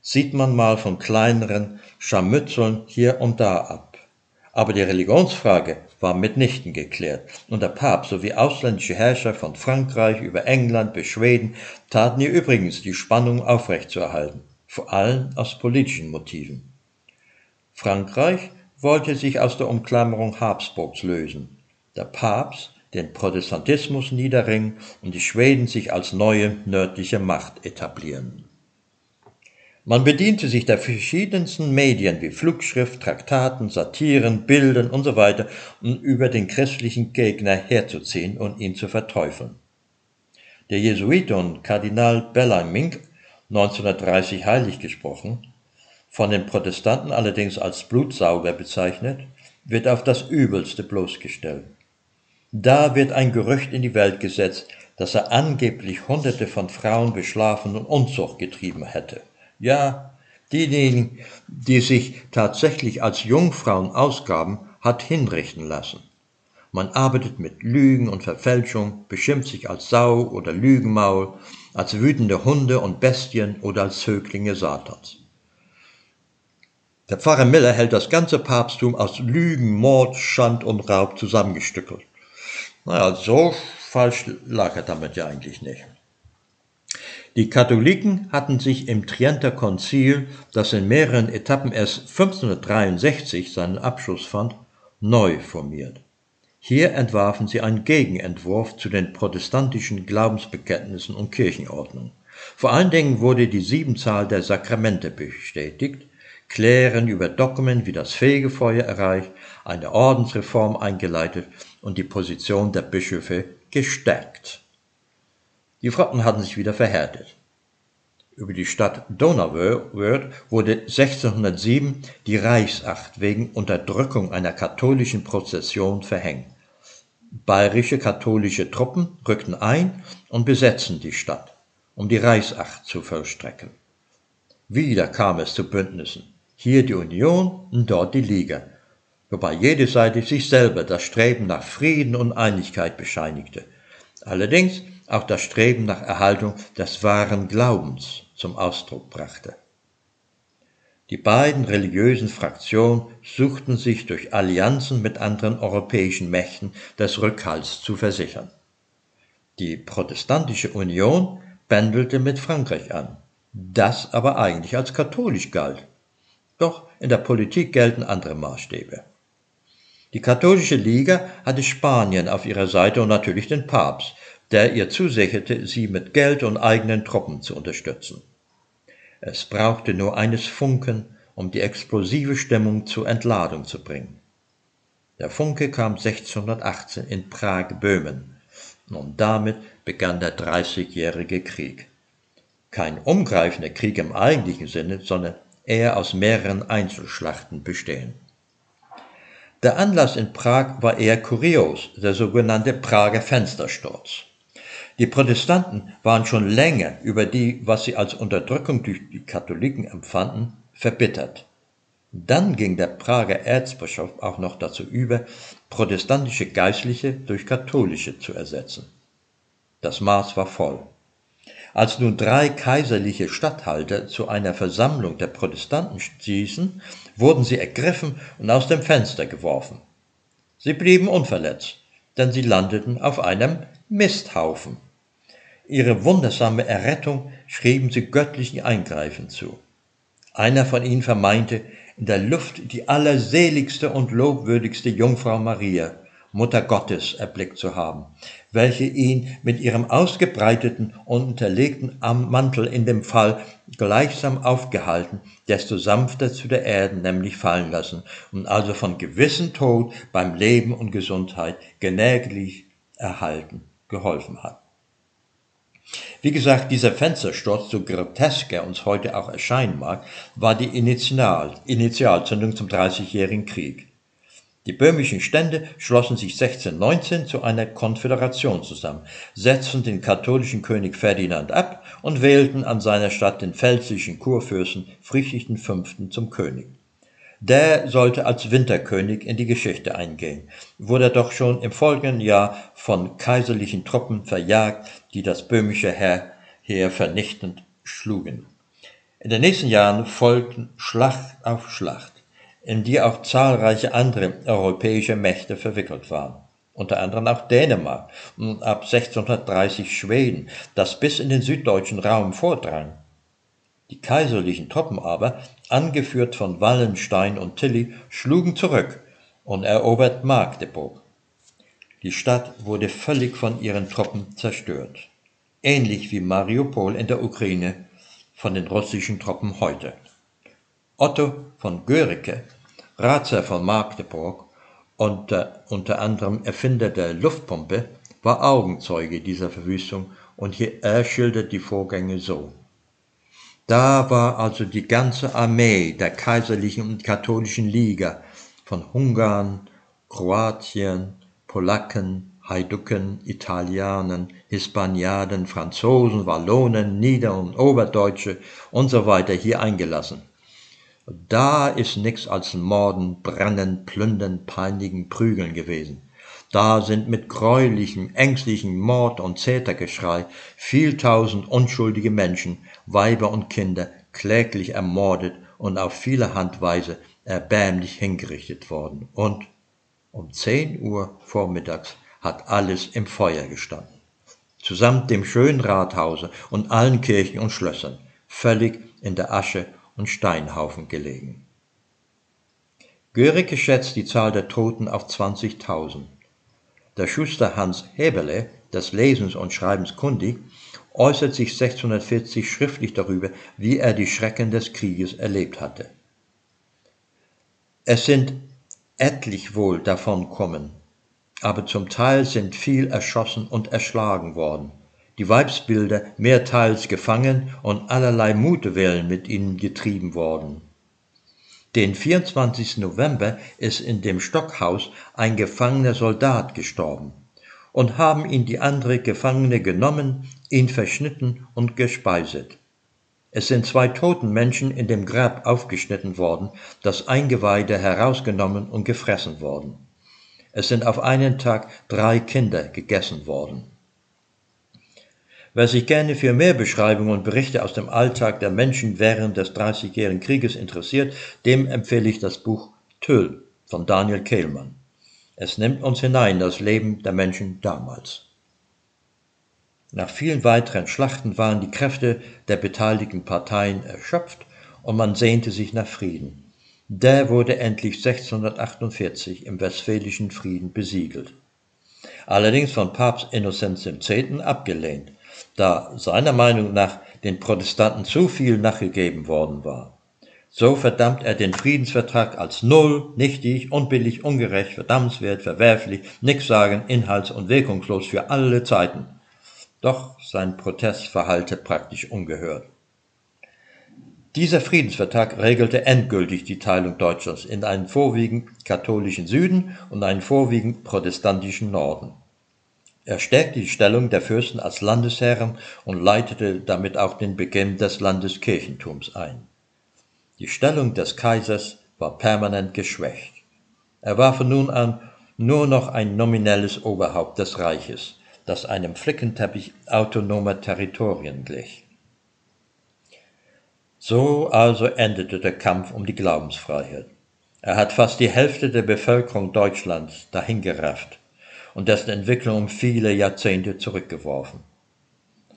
Sieht man mal von kleineren Scharmützeln hier und da ab. Aber die Religionsfrage war mitnichten geklärt und der Papst sowie ausländische Herrscher von Frankreich über England bis Schweden taten ihr übrigens die Spannung aufrechtzuerhalten, vor allem aus politischen Motiven. Frankreich wollte sich aus der Umklammerung Habsburgs lösen der Papst den Protestantismus niederringen und die Schweden sich als neue nördliche Macht etablieren. Man bediente sich der verschiedensten Medien wie Flugschrift, Traktaten, Satiren, Bildern usw., um über den christlichen Gegner herzuziehen und ihn zu verteufeln. Der Jesuit und Kardinal Bellarmine, 1930 heilig gesprochen, von den Protestanten allerdings als Blutsauger bezeichnet, wird auf das Übelste bloßgestellt. Da wird ein Gerücht in die Welt gesetzt, dass er angeblich Hunderte von Frauen beschlafen und Unzucht getrieben hätte. Ja, diejenigen, die sich tatsächlich als Jungfrauen ausgaben, hat hinrichten lassen. Man arbeitet mit Lügen und Verfälschung, beschimpft sich als Sau oder Lügenmaul, als wütende Hunde und Bestien oder als Zöglinge Satans. Der Pfarrer Miller hält das ganze Papsttum aus Lügen, Mord, Schand und Raub zusammengestückelt. Naja, so falsch lag er damit ja eigentlich nicht. Die Katholiken hatten sich im Trienter Konzil, das in mehreren Etappen erst 1563 seinen Abschluss fand, neu formiert. Hier entwarfen sie einen Gegenentwurf zu den protestantischen Glaubensbekenntnissen und Kirchenordnungen. Vor allen Dingen wurde die Siebenzahl der Sakramente bestätigt, Klären über Dogmen wie das Fegefeuer erreicht, eine Ordensreform eingeleitet und die Position der Bischöfe gestärkt. Die Fronten hatten sich wieder verhärtet. Über die Stadt Donauwörth wurde 1607 die Reichsacht wegen Unterdrückung einer katholischen Prozession verhängt. Bayerische katholische Truppen rückten ein und besetzten die Stadt, um die Reichsacht zu vollstrecken. Wieder kam es zu Bündnissen, hier die Union und dort die Liga, wobei jede Seite sich selber das Streben nach Frieden und Einigkeit bescheinigte. Allerdings auch das Streben nach Erhaltung des wahren Glaubens zum Ausdruck brachte. Die beiden religiösen Fraktionen suchten sich durch Allianzen mit anderen europäischen Mächten des Rückhalts zu versichern. Die protestantische Union bändelte mit Frankreich an, das aber eigentlich als katholisch galt. Doch in der Politik gelten andere Maßstäbe. Die katholische Liga hatte Spanien auf ihrer Seite und natürlich den Papst, der ihr zusicherte, sie mit Geld und eigenen Truppen zu unterstützen. Es brauchte nur eines Funken, um die explosive Stimmung zur Entladung zu bringen. Der Funke kam 1618 in Prag-Böhmen und damit begann der Dreißigjährige Krieg. Kein umgreifender Krieg im eigentlichen Sinne, sondern eher aus mehreren Einzelschlachten bestehen. Der Anlass in Prag war eher kurios, der sogenannte Prager Fenstersturz. Die Protestanten waren schon länger über die, was sie als Unterdrückung durch die Katholiken empfanden, verbittert. Dann ging der Prager Erzbischof auch noch dazu über, protestantische Geistliche durch katholische zu ersetzen. Das Maß war voll. Als nun drei kaiserliche Statthalter zu einer Versammlung der Protestanten stießen, wurden sie ergriffen und aus dem Fenster geworfen. Sie blieben unverletzt, denn sie landeten auf einem Misthaufen. Ihre wundersame Errettung schrieben sie göttlichen Eingreifen zu. Einer von ihnen vermeinte, in der Luft die allerseligste und lobwürdigste Jungfrau Maria, Mutter Gottes, erblickt zu haben, welche ihn mit ihrem ausgebreiteten und unterlegten Mantel in dem Fall gleichsam aufgehalten, desto sanfter zu der Erde nämlich fallen lassen und also von gewissen Tod beim Leben und Gesundheit genäglich erhalten geholfen hat. Wie gesagt, dieser Fenstersturz, so grotesk er uns heute auch erscheinen mag, war die Initial, Initialzündung zum Dreißigjährigen Krieg. Die böhmischen Stände schlossen sich 1619 zu einer Konföderation zusammen, setzten den katholischen König Ferdinand ab und wählten an seiner Stadt den pfälzischen Kurfürsten Friedrich V. zum König. Der sollte als Winterkönig in die Geschichte eingehen, wurde doch schon im folgenden Jahr von kaiserlichen Truppen verjagt, die das böhmische Heer, Heer vernichtend schlugen. In den nächsten Jahren folgten Schlacht auf Schlacht, in die auch zahlreiche andere europäische Mächte verwickelt waren unter anderem auch Dänemark und ab 1630 Schweden, das bis in den süddeutschen Raum vordrang. Die kaiserlichen Truppen aber, angeführt von Wallenstein und Tilly, schlugen zurück und erobert Magdeburg. Die Stadt wurde völlig von ihren Truppen zerstört, ähnlich wie Mariupol in der Ukraine von den russischen Truppen heute. Otto von Görike, Ratsherr von Magdeburg und äh, unter anderem Erfinder der Luftpumpe, war Augenzeuge dieser Verwüstung und hier er schildert die Vorgänge so. Da war also die ganze Armee der kaiserlichen und katholischen Liga von Ungarn, Kroatien, Polacken, Heiducken, Italianern, Hispaniaden, Franzosen, Wallonen, Nieder- und Oberdeutsche und so weiter hier eingelassen. Da ist nix als Morden, Brennen, Plündern, Peinigen, Prügeln gewesen. Da sind mit gräulichem, ängstlichem Mord und Zätergeschrei vieltausend unschuldige Menschen, Weiber und Kinder, kläglich ermordet und auf viele Handweise erbärmlich hingerichtet worden. Und um zehn Uhr vormittags hat alles im Feuer gestanden. Zusammen dem schönen Rathause und allen Kirchen und Schlössern, völlig in der Asche und Steinhaufen gelegen. Göricke schätzt die Zahl der Toten auf 20.000. Der Schuster Hans Heberle, des Lesens und Schreibens kundig, äußert sich 1640 schriftlich darüber, wie er die Schrecken des Krieges erlebt hatte. Es sind etlich wohl davon kommen, aber zum Teil sind viel erschossen und erschlagen worden, die Weibsbilder mehrteils gefangen und allerlei Mutewellen mit ihnen getrieben worden. Den 24. November ist in dem Stockhaus ein gefangener Soldat gestorben und haben ihn die andere Gefangene genommen, ihn verschnitten und gespeiset. Es sind zwei toten Menschen in dem Grab aufgeschnitten worden, das Eingeweide herausgenommen und gefressen worden. Es sind auf einen Tag drei Kinder gegessen worden. Wer sich gerne für mehr Beschreibungen und Berichte aus dem Alltag der Menschen während des Dreißigjährigen Krieges interessiert, dem empfehle ich das Buch Töll von Daniel Kehlmann. Es nimmt uns hinein das Leben der Menschen damals. Nach vielen weiteren Schlachten waren die Kräfte der beteiligten Parteien erschöpft und man sehnte sich nach Frieden. Der wurde endlich 1648 im Westfälischen Frieden besiegelt. Allerdings von Papst Innozenz X. abgelehnt, da seiner Meinung nach den Protestanten zu viel nachgegeben worden war. So verdammt er den Friedensvertrag als null, nichtig, unbillig, ungerecht, verdammenswert, verwerflich, nichtssagend, inhalts- und wirkungslos für alle Zeiten. Doch sein Protest verhallte praktisch ungehört. Dieser Friedensvertrag regelte endgültig die Teilung Deutschlands in einen vorwiegend katholischen Süden und einen vorwiegend protestantischen Norden. Er stärkte die Stellung der Fürsten als Landesherren und leitete damit auch den Beginn des Landeskirchentums ein. Die Stellung des Kaisers war permanent geschwächt. Er war von nun an nur noch ein nominelles Oberhaupt des Reiches, das einem Flickenteppich autonomer Territorien glich. So also endete der Kampf um die Glaubensfreiheit. Er hat fast die Hälfte der Bevölkerung Deutschlands dahingerafft und dessen Entwicklung um viele Jahrzehnte zurückgeworfen.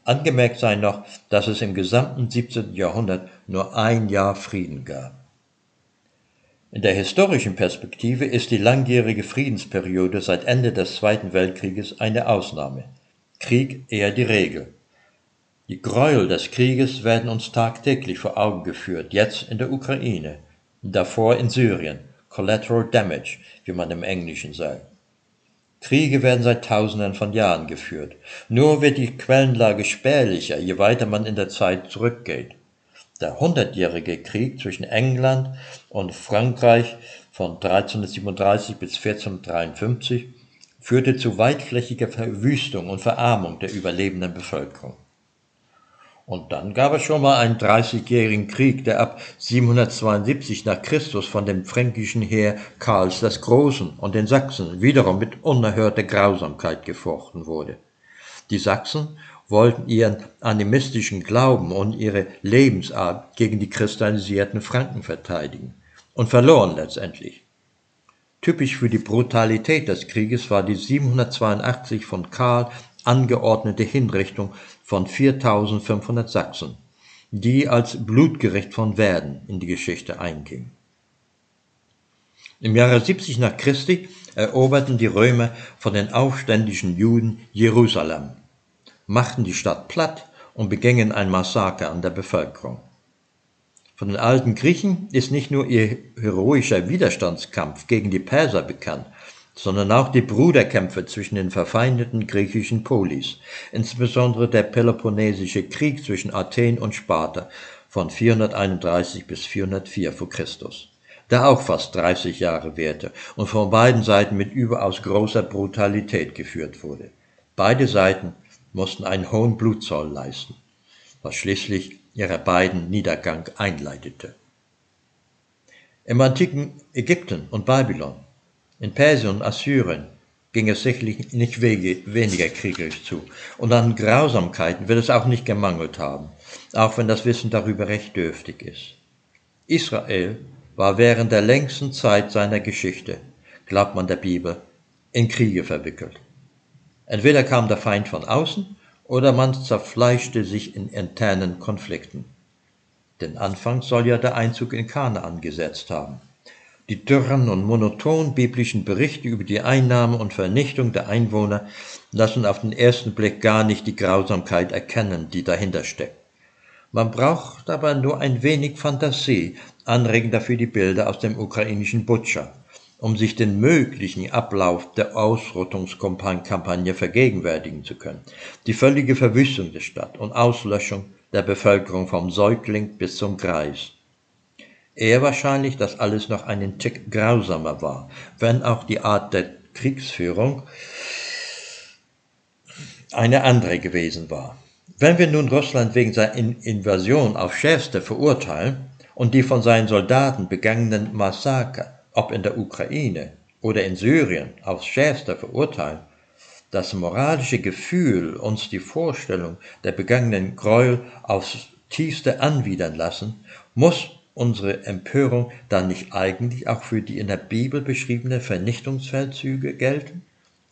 Angemerkt sei noch, dass es im gesamten 17. Jahrhundert nur ein Jahr Frieden gab. In der historischen Perspektive ist die langjährige Friedensperiode seit Ende des Zweiten Weltkrieges eine Ausnahme, Krieg eher die Regel. Die Gräuel des Krieges werden uns tagtäglich vor Augen geführt, jetzt in der Ukraine, davor in Syrien, Collateral Damage, wie man im Englischen sagt. Kriege werden seit Tausenden von Jahren geführt. Nur wird die Quellenlage spärlicher, je weiter man in der Zeit zurückgeht. Der Hundertjährige Krieg zwischen England und Frankreich von 1337 bis 1453 führte zu weitflächiger Verwüstung und Verarmung der überlebenden Bevölkerung. Und dann gab es schon mal einen dreißigjährigen Krieg, der ab 772 nach Christus von dem fränkischen Heer Karls des Großen und den Sachsen wiederum mit unerhörter Grausamkeit gefochten wurde. Die Sachsen wollten ihren animistischen Glauben und ihre Lebensart gegen die christianisierten Franken verteidigen und verloren letztendlich. Typisch für die Brutalität des Krieges war die 782 von Karl angeordnete Hinrichtung von 4500 Sachsen, die als Blutgericht von Werden in die Geschichte einging. Im Jahre 70 nach Christi eroberten die Römer von den aufständischen Juden Jerusalem machten die Stadt platt und begingen ein Massaker an der Bevölkerung. Von den alten Griechen ist nicht nur ihr heroischer Widerstandskampf gegen die Perser bekannt, sondern auch die Bruderkämpfe zwischen den verfeindeten griechischen Polis, insbesondere der Peloponnesische Krieg zwischen Athen und Sparta von 431 bis 404 vor Christus, der auch fast 30 Jahre währte und von beiden Seiten mit überaus großer Brutalität geführt wurde. Beide Seiten mussten einen hohen Blutzoll leisten, was schließlich ihrer beiden Niedergang einleitete. Im antiken Ägypten und Babylon, in Persien und Assyrien ging es sicherlich nicht weniger kriegerisch zu. Und an Grausamkeiten wird es auch nicht gemangelt haben, auch wenn das Wissen darüber recht dürftig ist. Israel war während der längsten Zeit seiner Geschichte, glaubt man der Bibel, in Kriege verwickelt. Entweder kam der Feind von außen oder man zerfleischte sich in internen Konflikten. Denn anfangs soll ja der Einzug in Kanaan gesetzt haben. Die dürren und monoton biblischen Berichte über die Einnahme und Vernichtung der Einwohner lassen auf den ersten Blick gar nicht die Grausamkeit erkennen, die dahinter steckt. Man braucht aber nur ein wenig Fantasie, anregend dafür die Bilder aus dem ukrainischen Butcher, um sich den möglichen Ablauf der Ausrottungskampagne vergegenwärtigen zu können. Die völlige Verwüstung der Stadt und Auslöschung der Bevölkerung vom Säugling bis zum Greis. Eher wahrscheinlich, dass alles noch einen Tick grausamer war, wenn auch die Art der Kriegsführung eine andere gewesen war. Wenn wir nun Russland wegen seiner Invasion auf schärfste verurteilen und die von seinen Soldaten begangenen Massaker, ob in der Ukraine oder in Syrien, aufs schärfste verurteilen, das moralische Gefühl uns die Vorstellung der begangenen Gräuel aufs tiefste anwidern lassen, muss unsere Empörung dann nicht eigentlich auch für die in der Bibel beschriebenen Vernichtungsfeldzüge gelten?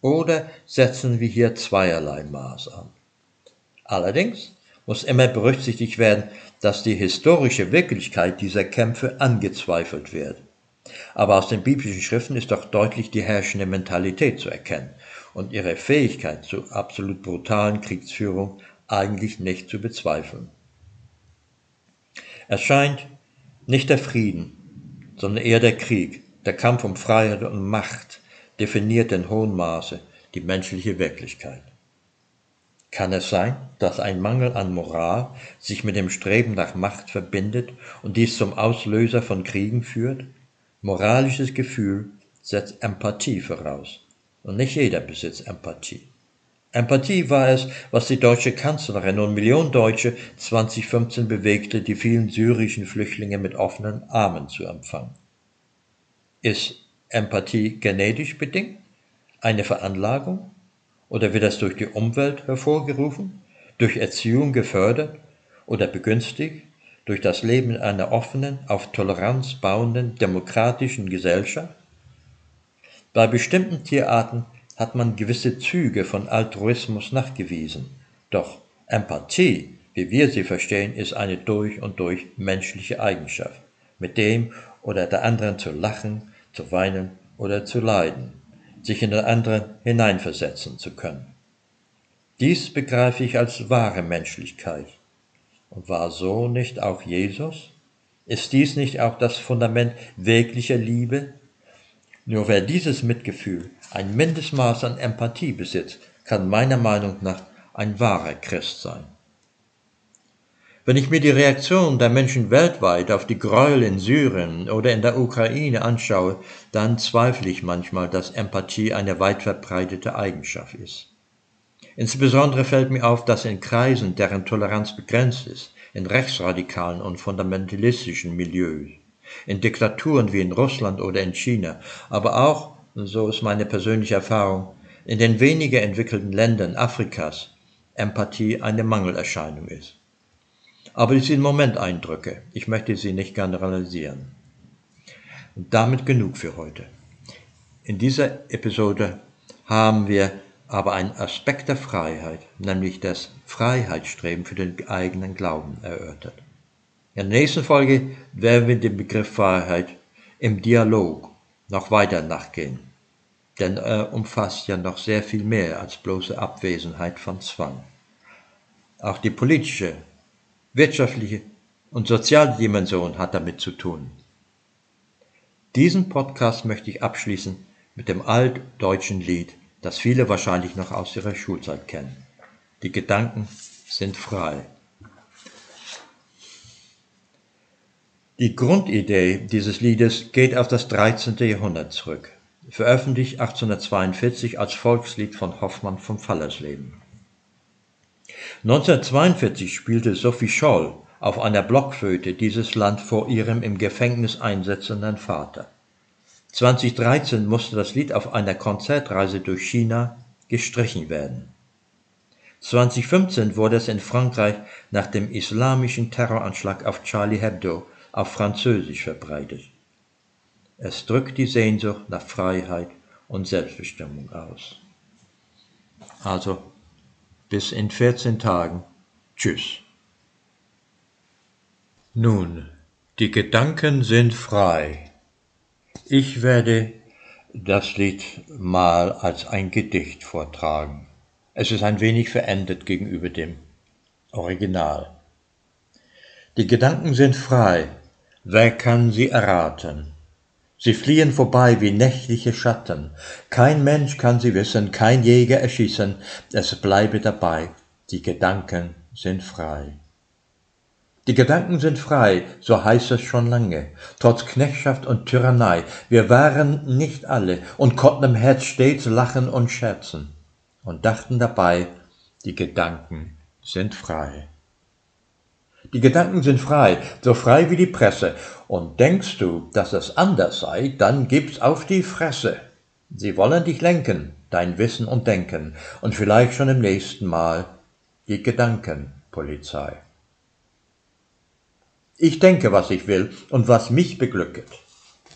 Oder setzen wir hier zweierlei Maß an? Allerdings muss immer berücksichtigt werden, dass die historische Wirklichkeit dieser Kämpfe angezweifelt wird. Aber aus den biblischen Schriften ist doch deutlich die herrschende Mentalität zu erkennen und ihre Fähigkeit zur absolut brutalen Kriegsführung eigentlich nicht zu bezweifeln. Es scheint, nicht der Frieden, sondern eher der Krieg, der Kampf um Freiheit und Macht definiert in hohem Maße die menschliche Wirklichkeit. Kann es sein, dass ein Mangel an Moral sich mit dem Streben nach Macht verbindet und dies zum Auslöser von Kriegen führt? Moralisches Gefühl setzt Empathie voraus, und nicht jeder besitzt Empathie. Empathie war es, was die deutsche Kanzlerin und Millionen Deutsche 2015 bewegte, die vielen syrischen Flüchtlinge mit offenen Armen zu empfangen. Ist Empathie genetisch bedingt? Eine Veranlagung? Oder wird das durch die Umwelt hervorgerufen, durch Erziehung gefördert oder begünstigt, durch das Leben in einer offenen, auf Toleranz bauenden, demokratischen Gesellschaft? Bei bestimmten Tierarten hat man gewisse Züge von Altruismus nachgewiesen. Doch Empathie, wie wir sie verstehen, ist eine durch und durch menschliche Eigenschaft, mit dem oder der anderen zu lachen, zu weinen oder zu leiden, sich in den anderen hineinversetzen zu können. Dies begreife ich als wahre Menschlichkeit. Und war so nicht auch Jesus? Ist dies nicht auch das Fundament wirklicher Liebe, nur wer dieses Mitgefühl, ein Mindestmaß an Empathie besitzt, kann meiner Meinung nach ein wahrer Christ sein. Wenn ich mir die Reaktion der Menschen weltweit auf die Gräuel in Syrien oder in der Ukraine anschaue, dann zweifle ich manchmal, dass Empathie eine weit verbreitete Eigenschaft ist. Insbesondere fällt mir auf, dass in Kreisen, deren Toleranz begrenzt ist, in rechtsradikalen und fundamentalistischen Milieus, in Diktaturen wie in Russland oder in China, aber auch, so ist meine persönliche Erfahrung, in den weniger entwickelten Ländern Afrikas Empathie eine Mangelerscheinung ist. Aber dies sind Momenteindrücke, ich möchte sie nicht generalisieren. Und damit genug für heute. In dieser Episode haben wir aber einen Aspekt der Freiheit, nämlich das Freiheitsstreben für den eigenen Glauben erörtert. In der nächsten Folge werden wir dem Begriff Freiheit im Dialog noch weiter nachgehen, denn er umfasst ja noch sehr viel mehr als bloße Abwesenheit von Zwang. Auch die politische, wirtschaftliche und soziale Dimension hat damit zu tun. Diesen Podcast möchte ich abschließen mit dem altdeutschen Lied, das viele wahrscheinlich noch aus ihrer Schulzeit kennen. Die Gedanken sind frei. Die Grundidee dieses Liedes geht auf das 13. Jahrhundert zurück, veröffentlicht 1842 als Volkslied von Hoffmann vom Fallersleben. 1942 spielte Sophie Scholl auf einer Blockflöte dieses Land vor ihrem im Gefängnis einsetzenden Vater. 2013 musste das Lied auf einer Konzertreise durch China gestrichen werden. 2015 wurde es in Frankreich nach dem islamischen Terroranschlag auf Charlie Hebdo auf Französisch verbreitet. Es drückt die Sehnsucht nach Freiheit und Selbstbestimmung aus. Also, bis in 14 Tagen. Tschüss. Nun, die Gedanken sind frei. Ich werde das Lied mal als ein Gedicht vortragen. Es ist ein wenig verändert gegenüber dem Original. Die Gedanken sind frei, wer kann sie erraten? Sie fliehen vorbei wie nächtliche Schatten, kein Mensch kann sie wissen, kein Jäger erschießen, es bleibe dabei, die Gedanken sind frei. Die Gedanken sind frei, so heißt es schon lange, trotz Knechtschaft und Tyrannei. Wir waren nicht alle und konnten im Herz stets lachen und scherzen und dachten dabei, die Gedanken sind frei. Die Gedanken sind frei, so frei wie die Presse. Und denkst du, dass es anders sei, dann gib's auf die Fresse. Sie wollen dich lenken, dein Wissen und Denken, und vielleicht schon im nächsten Mal die Gedankenpolizei. Ich denke, was ich will und was mich beglücket,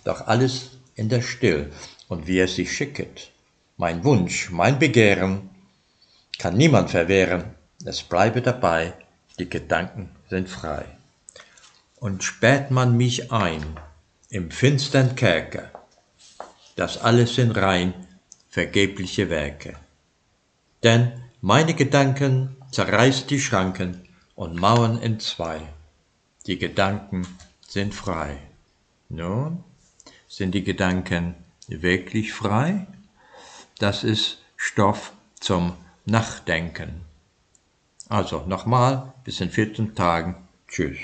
doch alles in der Still und wie es sich schicket. Mein Wunsch, mein Begehren kann niemand verwehren, es bleibe dabei, die Gedanken sind frei. Und sperrt man mich ein im finstern Kerker, das alles sind rein vergebliche Werke. Denn meine Gedanken zerreißt die Schranken und Mauern entzwei die Gedanken sind frei. Nun, sind die Gedanken wirklich frei? Das ist Stoff zum Nachdenken. Also nochmal, bis in 14 Tagen. Tschüss.